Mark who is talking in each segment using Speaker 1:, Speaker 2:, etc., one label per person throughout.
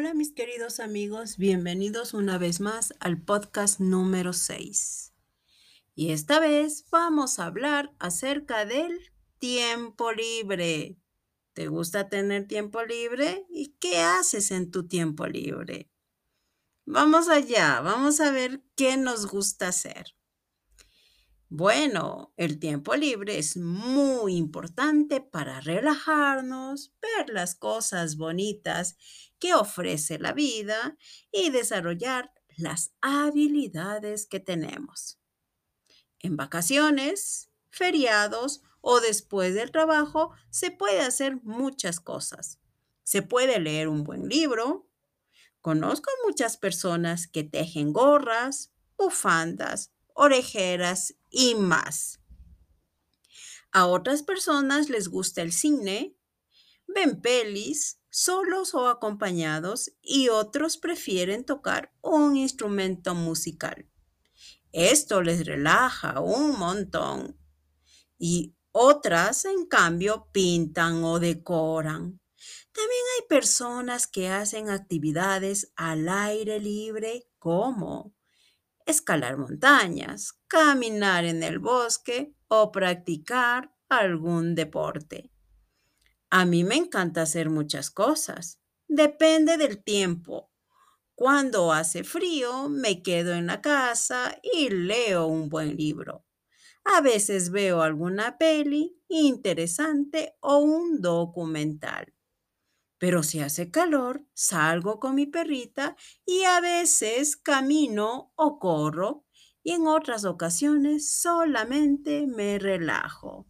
Speaker 1: mis queridos amigos, bienvenidos una vez más al podcast número 6. Y esta vez vamos a hablar acerca del tiempo libre. ¿Te gusta tener tiempo libre? ¿Y qué haces en tu tiempo libre? Vamos allá, vamos a ver qué nos gusta hacer. Bueno, el tiempo libre es muy importante para relajarnos, ver las cosas bonitas que ofrece la vida y desarrollar las habilidades que tenemos. En vacaciones, feriados o después del trabajo se puede hacer muchas cosas. Se puede leer un buen libro. Conozco muchas personas que tejen gorras, bufandas, orejeras y más. A otras personas les gusta el cine, ven pelis, solos o acompañados, y otros prefieren tocar un instrumento musical. Esto les relaja un montón. Y otras, en cambio, pintan o decoran. También hay personas que hacen actividades al aire libre como escalar montañas, caminar en el bosque o practicar algún deporte. A mí me encanta hacer muchas cosas. Depende del tiempo. Cuando hace frío, me quedo en la casa y leo un buen libro. A veces veo alguna peli interesante o un documental. Pero si hace calor, salgo con mi perrita y a veces camino o corro y en otras ocasiones solamente me relajo.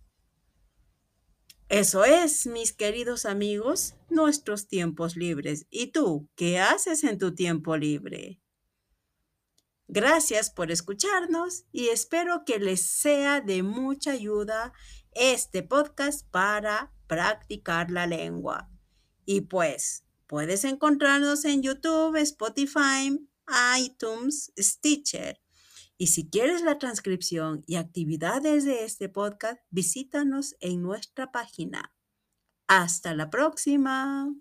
Speaker 1: Eso es, mis queridos amigos, nuestros tiempos libres. ¿Y tú, qué haces en tu tiempo libre? Gracias por escucharnos y espero que les sea de mucha ayuda este podcast para practicar la lengua. Y pues puedes encontrarnos en YouTube, Spotify, iTunes, Stitcher. Y si quieres la transcripción y actividades de este podcast, visítanos en nuestra página. Hasta la próxima.